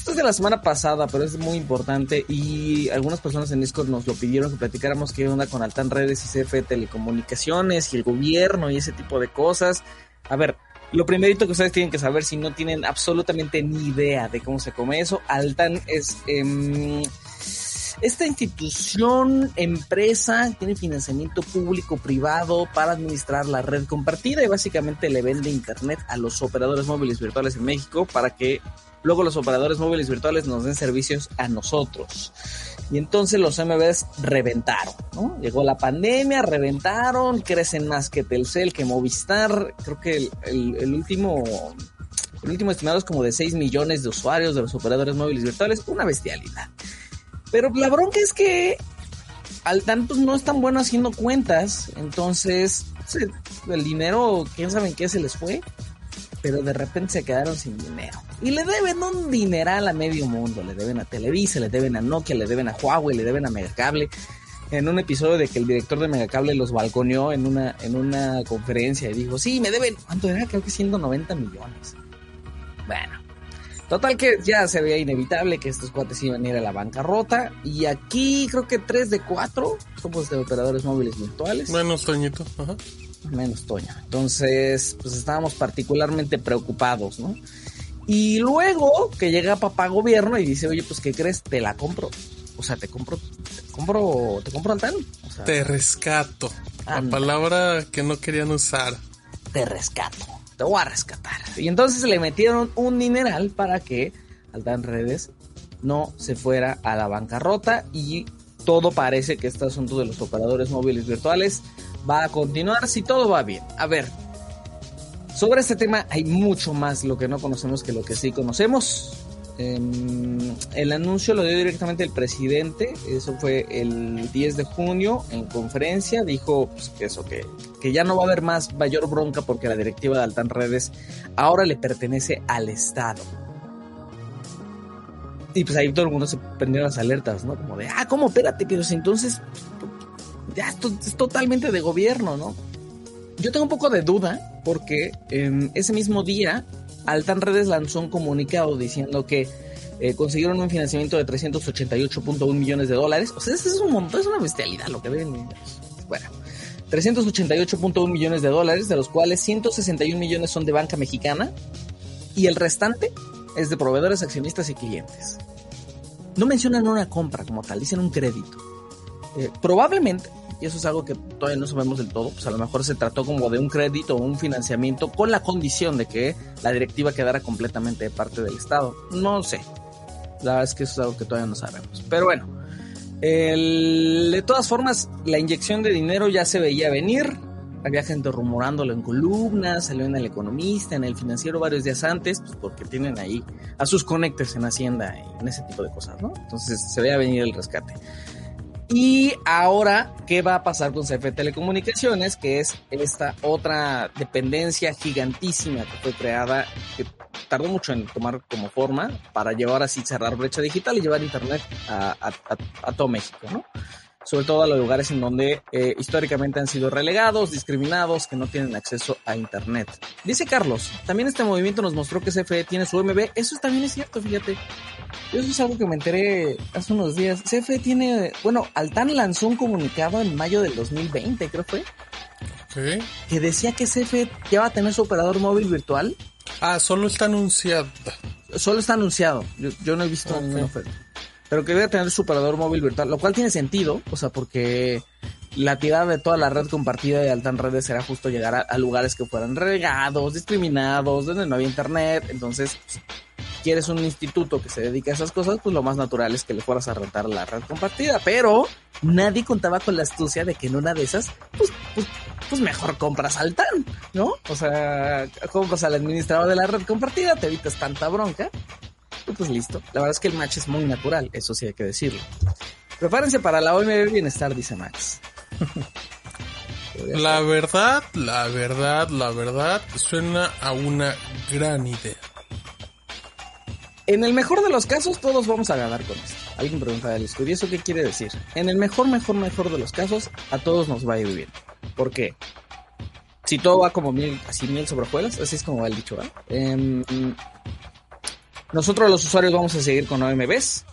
Esto es de la semana pasada, pero es muy importante y algunas personas en Discord nos lo pidieron que platicáramos qué onda con Altan Redes y CFE Telecomunicaciones y el gobierno y ese tipo de cosas. A ver, lo primerito que ustedes tienen que saber si no tienen absolutamente ni idea de cómo se come eso, Altan es... Eh, esta institución, empresa, tiene financiamiento público-privado para administrar la red compartida y básicamente le vende Internet a los operadores móviles virtuales en México para que luego los operadores móviles virtuales nos den servicios a nosotros. Y entonces los MBs reventaron, ¿no? Llegó la pandemia, reventaron, crecen más que Telcel, que Movistar. Creo que el, último el último estimado es como de 6 millones de usuarios de los operadores móviles virtuales, una bestialidad. Pero la bronca es que al tanto no es tan bueno haciendo cuentas, entonces el dinero, quién sabe en qué se les fue, pero de repente se quedaron sin dinero. Y le deben un dineral a medio mundo, le deben a Televisa, le deben a Nokia, le deben a Huawei, le deben a Megacable. En un episodio de que el director de Megacable los balconeó en una, en una conferencia y dijo, sí, me deben, ¿cuánto era? Creo que 190 millones. Bueno, Total que ya se veía inevitable que estos cuates iban a ir a la bancarrota. Y aquí creo que 3 de 4 somos de operadores móviles virtuales. Menos Toñito, ajá. Menos Toño. Entonces, pues estábamos particularmente preocupados, ¿no? Y luego que llega papá gobierno y dice, oye, pues ¿qué crees? Te la compro. O sea, te compro, te compro, te compro al tal. O sea, te rescato. La palabra que no querían usar. Te rescato te voy a rescatar. Y entonces le metieron un mineral para que Altan Redes no se fuera a la bancarrota y todo parece que este asunto de los operadores móviles virtuales va a continuar si todo va bien. A ver, sobre este tema hay mucho más lo que no conocemos que lo que sí conocemos. Eh, el anuncio lo dio directamente el presidente, eso fue el 10 de junio en conferencia, dijo pues, que eso, que, que ya no va a haber más mayor bronca porque la directiva de Altan Redes ahora le pertenece al Estado. Y pues ahí todo el mundo se prendió las alertas, ¿no? Como de, ah, ¿cómo? Espérate, pero si entonces ya esto es totalmente de gobierno, ¿no? Yo tengo un poco de duda porque eh, ese mismo día Altan Redes lanzó un comunicado diciendo que eh, consiguieron un financiamiento de 388.1 millones de dólares. O sea, eso es un montón, es una bestialidad lo que ven. Bueno, 388.1 millones de dólares, de los cuales 161 millones son de banca mexicana y el restante es de proveedores, accionistas y clientes. No mencionan una compra como tal, dicen un crédito. Eh, probablemente y eso es algo que todavía no sabemos del todo, pues a lo mejor se trató como de un crédito o un financiamiento con la condición de que la directiva quedara completamente de parte del Estado. No sé, la verdad es que eso es algo que todavía no sabemos. Pero bueno, de todas formas, la inyección de dinero ya se veía venir. Había gente rumorándolo en columnas, salió en el economista, en el financiero varios días antes, pues porque tienen ahí a sus conectores en Hacienda y en ese tipo de cosas, ¿no? Entonces se veía venir el rescate. Y ahora, ¿qué va a pasar con CFE Telecomunicaciones? Que es esta otra dependencia gigantísima que fue creada, que tardó mucho en tomar como forma para llevar así, cerrar brecha digital y llevar Internet a, a todo México, ¿no? Sobre todo a los lugares en donde eh, históricamente han sido relegados, discriminados, que no tienen acceso a Internet. Dice Carlos, también este movimiento nos mostró que CFE tiene su MB, eso también es cierto, fíjate. Eso es algo que me enteré hace unos días. CFE tiene, bueno, Altan lanzó un comunicado en mayo del 2020, creo fue. ¿Qué? Que decía que CFE ya va a tener su operador móvil virtual. Ah, solo está anunciado. Solo está anunciado. Yo, no he visto okay. ninguna oferta pero que debe tener su operador móvil virtual, lo cual tiene sentido, o sea, porque la tirada de toda la red compartida de Altan Redes será justo llegar a, lugares que fueran regados, discriminados, donde no había internet, entonces pues, quieres un instituto que se dedique a esas cosas, pues lo más natural es que le fueras a rentar la red compartida, pero nadie contaba con la astucia de que en una de esas, pues, pues, pues mejor compras Altan, ¿no? O sea, compras al administrador de la red compartida, te evitas tanta bronca pues listo. La verdad es que el match es muy natural, eso sí hay que decirlo. Prepárense para la OMB Bienestar, dice Max. la verdad, la verdad, la verdad, suena a una gran idea. En el mejor de los casos, todos vamos a ganar con esto. Alguien pregunta del estudio, ¿eso qué quiere decir? En el mejor, mejor, mejor de los casos, a todos nos va a ir bien. ¿Por qué? Si todo va como miel, así miel sobre hojuelas, así es como va el dicho, ¿verdad? Eh, Nosotros los usuarios vamos a seguir con OMBs,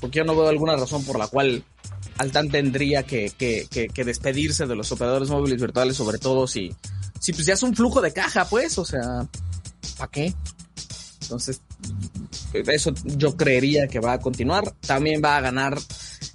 porque yo no veo alguna razón por la cual Altan tendría que, que, que, despedirse de los operadores móviles virtuales, sobre todo si, si pues ya es un flujo de caja, pues, o sea, ¿para qué? Entonces, eso yo creería que va a continuar. También va a ganar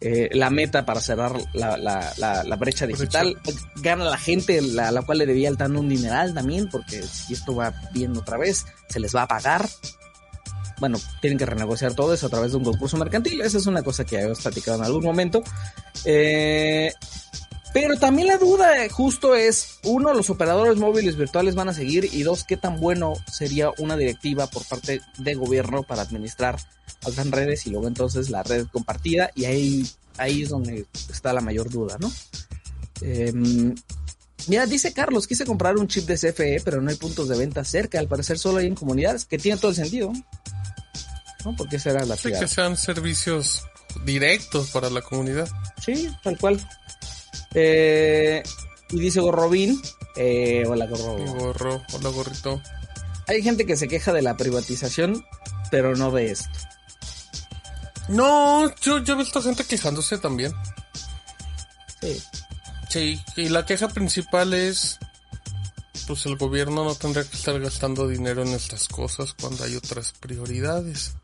eh, la meta para cerrar la, la, la, brecha digital. Gana la gente, la, la cual le debía Altan un dineral también, porque si esto va bien otra vez, se les va a pagar bueno, tienen que renegociar todo eso a través de un concurso mercantil. Esa es una cosa que habíamos platicado en algún momento. Eh, pero también la duda justo es, uno, los operadores móviles virtuales van a seguir y dos, qué tan bueno sería una directiva por parte del gobierno para administrar otras redes y luego entonces la red compartida y ahí, ahí es donde está la mayor duda, ¿no? Em, mira, dice Carlos, quise comprar un chip de CFE, pero no hay puntos de venta cerca, al parecer solo hay en comunidades, que tiene todo el sentido. ¿No? Porque será la sí, que sean servicios directos para la comunidad. Sí, tal cual. Eh, y dice Gorrobín, eh, hola Gorro. Gorro, hola Gorrito. Hay gente que se queja de la privatización, pero no de esto. No, yo, yo he visto gente quejándose también. Sí. Sí, y la queja principal es, pues el gobierno no tendría que estar gastando dinero en estas cosas cuando hay otras prioridades.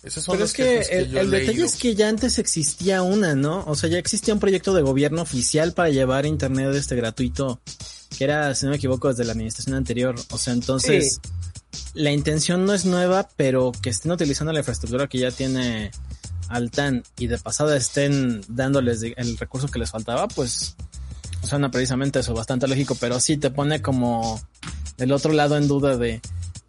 Pero es que, el, detalle es que ya antes existía una, ¿no? O sea, ya existía un proyecto de gobierno oficial para llevar internet este gratuito, que era, si no me equivoco, desde la administración anterior. O sea, entonces, la intención no es nueva, pero que estén utilizando la infraestructura que ya tiene Altan y de pasada estén dándoles el recurso que les faltaba, pues suena precisamente eso, bastante lógico, pero sí te pone como el otro lado en duda de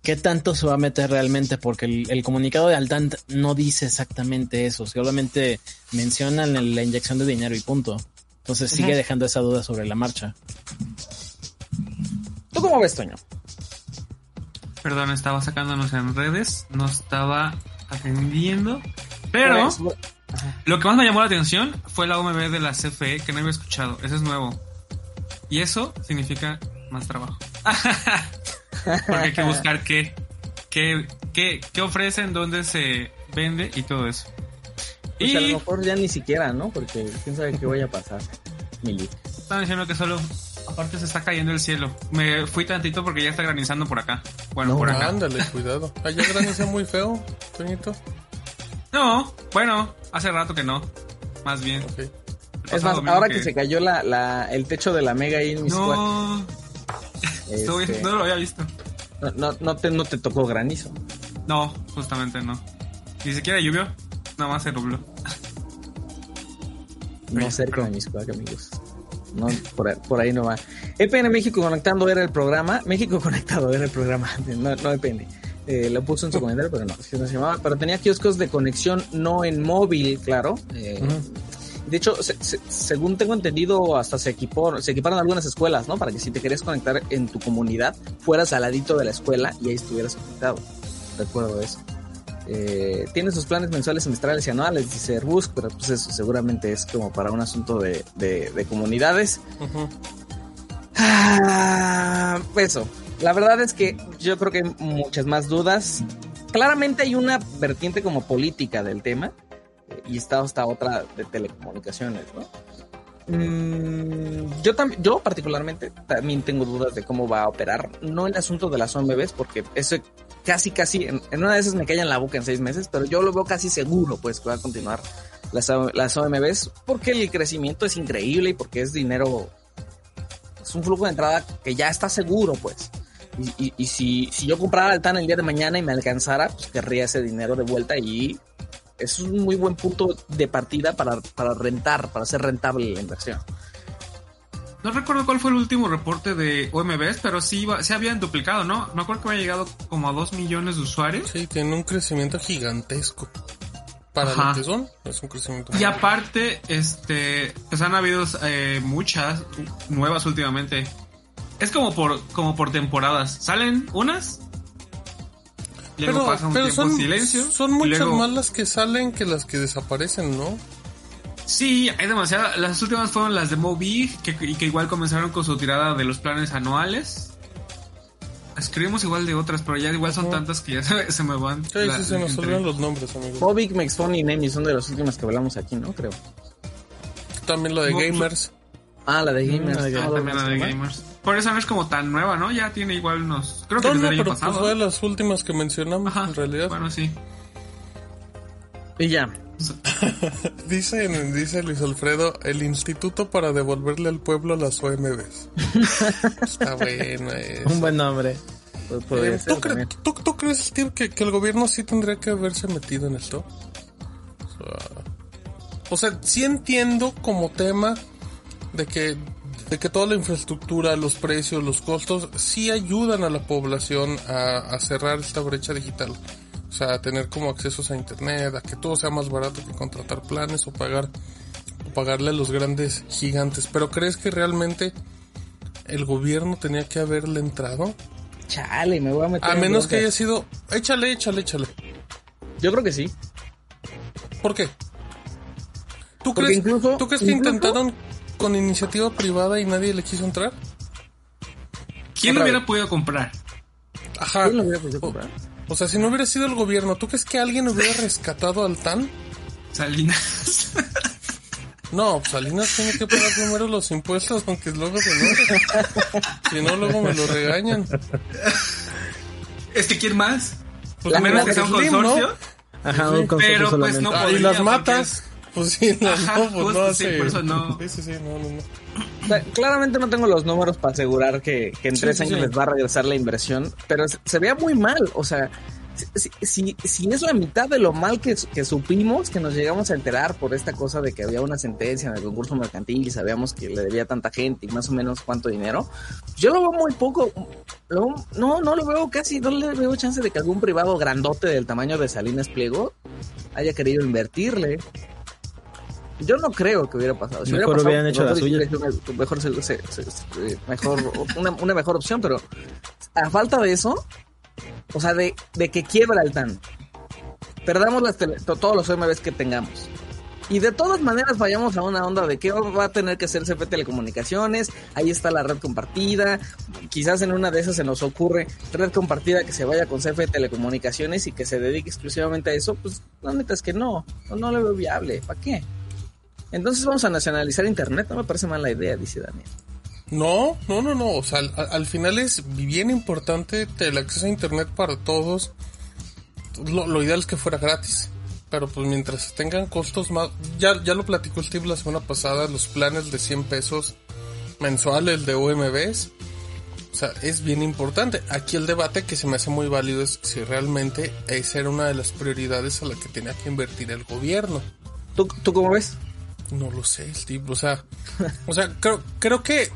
qué tanto se va a meter realmente, porque el, comunicado de Altant no dice exactamente eso, solamente mencionan la inyección de dinero y punto. Entonces sigue dejando esa duda sobre la marcha. ¿Tú cómo ves, Toño? Perdón, estaba sacándonos en redes, no estaba atendiendo, pero lo que más me llamó la atención fue la OMB de la CFE que no había escuchado, eso es nuevo. Y eso significa más trabajo. Porque hay que buscar qué, qué, qué, qué ofrecen, dónde se vende y todo eso. Pues y a lo mejor ya ni siquiera, ¿no? Porque quién sabe qué vaya a pasar. Mili. Están diciendo que solo, aparte se está cayendo el cielo. Me fui tantito porque ya está granizando por acá. Bueno, por acá. Ándale, cuidado. Allá graniza muy feo, Toñito. No, bueno, hace rato que no. Más bien. Es más, ahora que... se cayó la, la, el techo de la Mega ahí en No. Este, no lo había visto. No, no, te, no te tocó granizo. No, justamente no. Ni siquiera llovió, nada más se nubló. No cerca de mis amigos. No, por, ahí no va. EPN México Conectando era el programa. México Conectado era el programa. No, no EPN. Eh, lo puso en su comentario, pero no, no se llamaba. Pero tenía kioscos de conexión no en móvil, claro. Eh, de hecho, según tengo entendido, hasta se equipó, se equiparon algunas escuelas, ¿no? Para que si te querías conectar en tu comunidad, fueras al ladito de la escuela y ahí estuvieras conectado. Recuerdo eso. Eh, tiene sus planes mensuales, semestrales y anuales, dice Airbus, pero pues eso seguramente es como para un asunto de, de, comunidades. ah, eso. La verdad es que yo creo que hay muchas más dudas. Claramente hay una vertiente como política del tema y está hasta otra de telecomunicaciones, ¿no? Mm, yo yo particularmente también tengo dudas de cómo va a operar, no el asunto de las OMBs, porque eso casi, casi, en, una de esas me callan la boca en seis meses, pero yo lo veo casi seguro, pues, que va a continuar las, las OMBs, porque el crecimiento es increíble y porque es dinero, es un flujo de entrada que ya está seguro, pues. Y, y, si, si yo comprara el TAN el día de mañana y me alcanzara, pues querría ese dinero de vuelta y es un muy buen punto de partida para, para rentar, para hacer rentable la inversión. No recuerdo cuál fue el último reporte de OMBs, pero sí, se habían duplicado, ¿no? Me acuerdo que había llegado como a 2 millones de usuarios. Sí, tiene un crecimiento gigantesco. Para lo que son, es un crecimiento. Y aparte, este, pues han habido eh, muchas nuevas últimamente. Es como por, como por temporadas. Salen unas pero, son, silencio. Son muchas más las que salen que las que desaparecen, ¿no? Sí, hay demasiadas. Las últimas fueron las de Moby, que, y que igual comenzaron con su tirada de los planes anuales. escribimos igual de otras, pero ya igual son tantas que ya se, me van. Sí, sí, se nos olvidan los nombres, amigos. Bobik, Mexphone y Nemi son de las últimas que hablamos aquí, ¿no? Creo. También lo de Gamers. Ah, la de Gamers. Ah, también la de Gamers. Por eso no es como tan nueva, ¿no? Ya tiene igual unos... Creo que no, no, pero pues fue de las últimas que mencionamos, en realidad. Bueno, sí. Y ya. dice, dice Luis Alfredo, el instituto para devolverle al pueblo las OMBs. Está bueno Un buen nombre. Pues eh, ¿tú, crees, que, que, el gobierno sí tendría que haberse metido en esto? O sea, sí entiendo como tema de que, de que toda la infraestructura, los precios, los costos, sí ayudan a la población a, a cerrar esta brecha digital. O sea, a tener como accesos a internet, a que todo sea más barato que contratar planes o pagar o pagarle a los grandes gigantes. Pero ¿crees que realmente el gobierno tenía que haberle entrado? Chale, me voy a meter. A menos que haya sido, échale, échale, échale. Yo creo que sí. ¿Por qué? ¿Tú crees, ¿tú crees que intentaron con iniciativa privada y nadie le quiso entrar? ¿Quién lo hubiera podido comprar? Ajá. ¿Quién lo hubiera podido comprar? O sea, si no hubiera sido el gobierno, ¿tú crees que alguien hubiera rescatado al TAN? Salinas. No, Salinas tiene que pagar primero los impuestos, aunque luego se enoje. si no, luego me lo regañan. ¿Es que quién más? Pues a menos que sea un consorcio. Ajá, un consorcio Pero pues no podría, Y las matas. Pues sí, no, Ajá, pues no Sí, por eso no. Sí, sí, sí, no, no, no claramente no tengo los números para asegurar que, en tres años les va a regresar la inversión, pero se, vea muy mal. O sea, si, si, si, es la mitad de lo mal que, que, supimos, que nos llegamos a enterar por esta cosa de que había una sentencia en el concurso mercantil y sabíamos que le debía tanta gente y más o menos cuánto dinero, yo lo veo muy poco. no, no lo veo casi, no le veo chance de que algún privado grandote del tamaño de Salinas Pliego haya querido invertirle. Yo no creo que hubiera pasado. Si mejor hubieran hecho la suya. Mejor, mejor una, una, mejor opción, pero a falta de eso, o sea, de, de que quiebra el TAN, perdamos las todos los OMBs que tengamos. Y de todas maneras vayamos a una onda de que va a tener que hacer CP Telecomunicaciones, ahí está la red compartida, quizás en una de esas se nos ocurre red compartida que se vaya con CFE Telecomunicaciones y que se dedique exclusivamente a eso, pues la neta es que no, no, no lo veo viable, ¿para qué? Entonces vamos a nacionalizar Internet, no me parece mala idea, dice Daniel. No, no, no, no, o sea, al, final es bien importante el acceso a Internet para todos. Lo, ideal es que fuera gratis, pero pues mientras tengan costos más, ya, ya lo platicó Steve la semana pasada, los planes de 100 pesos mensuales de UMBs. O sea, es bien importante. Aquí el debate que se me hace muy válido es si realmente esa era una de las prioridades a la que tenía que invertir el gobierno. ¿Tú, tú cómo ves? No lo sé, Steve. O sea, o sea creo, creo que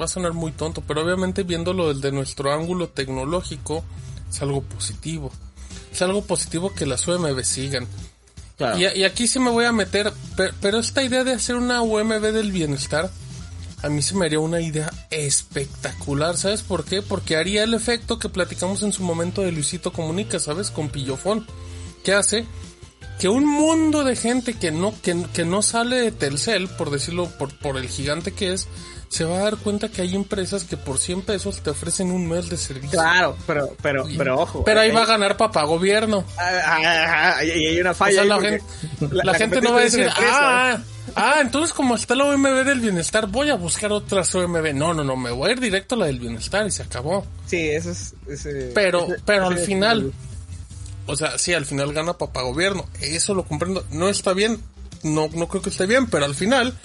va a sonar muy tonto, pero obviamente viéndolo desde nuestro ángulo tecnológico, es algo positivo. Es algo positivo que las UMB sigan. Y, y, aquí sí me voy a meter, pero, esta idea de hacer una UMB del bienestar, a mí se me haría una idea espectacular, ¿sabes por qué? Porque haría el efecto que platicamos en su momento de Luisito Comunica, ¿sabes? Con Pillofón. ¿Qué hace? Que un mundo de gente que no, que, que no sale de Telcel, por decirlo, por, por el gigante que es, se va a dar cuenta que hay empresas que por 100 pesos te ofrecen un mes de servicio. Claro, pero, pero, pero ojo. Pero ahí va a ganar papá gobierno. Ah, ah, ah, y hay una falla. la, gente, la, gente no va a decir, ah, ah, entonces como está la OMB del bienestar, voy a buscar otras OMB. No, no, no, me voy a ir directo a la del bienestar y se acabó. Sí, eso es. pero, pero al final o sea, sí, al final gana papá gobierno. Eso lo comprendo. No está bien. No, no creo que esté bien, pero al final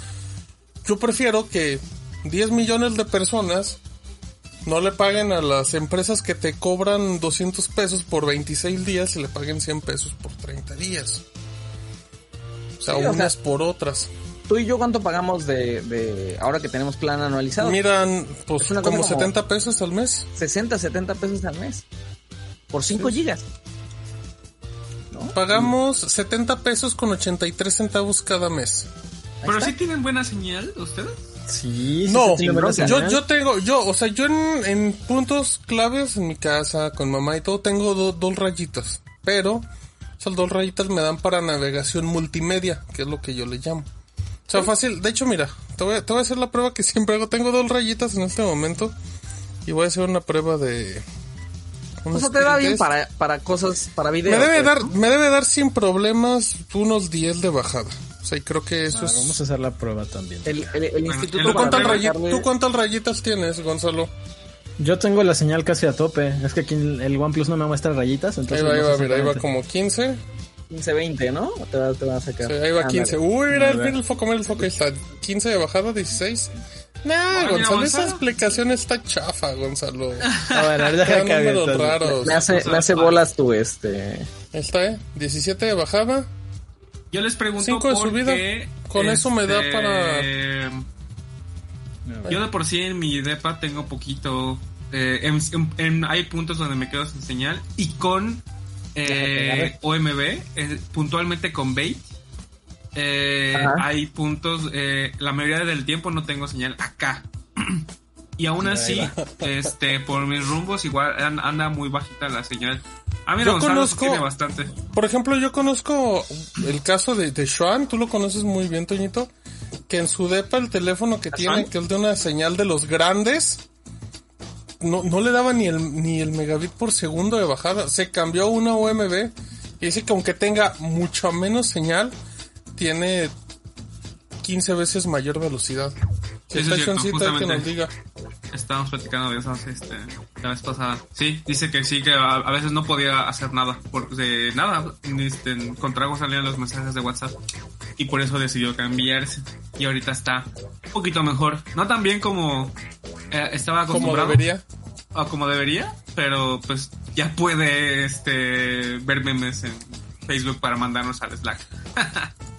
yo prefiero que 10 millones de personas no le paguen a las empresas que te cobran 200 pesos por 26 días y le paguen 100 pesos por 30 días. O sea, unas por otras. ¿Tú y yo cuánto pagamos de, de ahora que tenemos plan anualizado? Miran, pues como 70 pesos al mes. 60, 70 pesos al mes. Por 5 gigas. Pagamos 70 pesos con 83 centavos cada mes. ¿Pero sí tienen buena señal ustedes? Sí, no, yo, yo tengo, yo, o sea, yo en, puntos claves en mi casa, con mamá y todo, tengo dos rayitas. Pero esas dos rayitas me dan para navegación multimedia, que es lo que yo le llamo. O sea, fácil. De hecho, mira, te voy, te voy a hacer la prueba que siempre hago. Tengo dos rayitas en este momento. y voy a hacer una prueba de... O sea, te da bien para, para cosas, para videos. Me debe, pues, dar, me debe dar sin problemas unos 10 de bajada. O sea, y creo que eso es... Vamos a hacer la prueba también. El, el, instituto ¿Tú, cuántas rayitas tienes, Gonzalo? Yo tengo la señal casi a tope. Es que aquí el OnePlus no me muestra rayitas. Entonces ahí va, ahí va, mira, ahí va como 15. 15, 20, ¿no? Te va, te va a sacar. Sí, ahí va 15. Uy, mira, mira el foco, mira el foco. Ahí está. 15 de bajada, 16. Nah, Gonzalo, esa explicación está chafa, Gonzalo. A ver, deja números raros. Me hace, me hace bolas tu este. Está, ¿eh? 17 de bajada. Yo les pregunto 5 de subida. Con eso me da para... Yo de por sí en mi depa tengo poquito... Eh, hay puntos donde me quedo sin señal y con eh, OMB, eh, puntualmente con Bait, eh, hay puntos, eh, la mayoría del tiempo no tengo señal acá. y aún así, este, por mis rumbos igual anda muy bajita la señal. A mí yo conozco, tiene bastante. Por ejemplo, yo conozco el caso de, de Xuan, tú lo conoces muy bien, Toñito, que en su depa el teléfono que tiene, que es de una señal de los grandes, no, no le daba ni el, ni el megabit por segundo de bajada. Se cambió a una UMB y dice que aunque tenga mucho menos señal, tiene 15 veces mayor velocidad. Si está que nos diga. Estábamos platicando de eso este, la vez pasada. Sí, dice que sí, que a, veces no podía hacer nada. Porque nada, este, con trago salían los mensajes de WhatsApp. Y por eso decidió cambiarse. Y ahorita está un poquito mejor. No tan bien como eh, estaba acostumbrado. Como debería. O como debería, pero pues ya puede este ver memes en Facebook para mandarnos al Slack.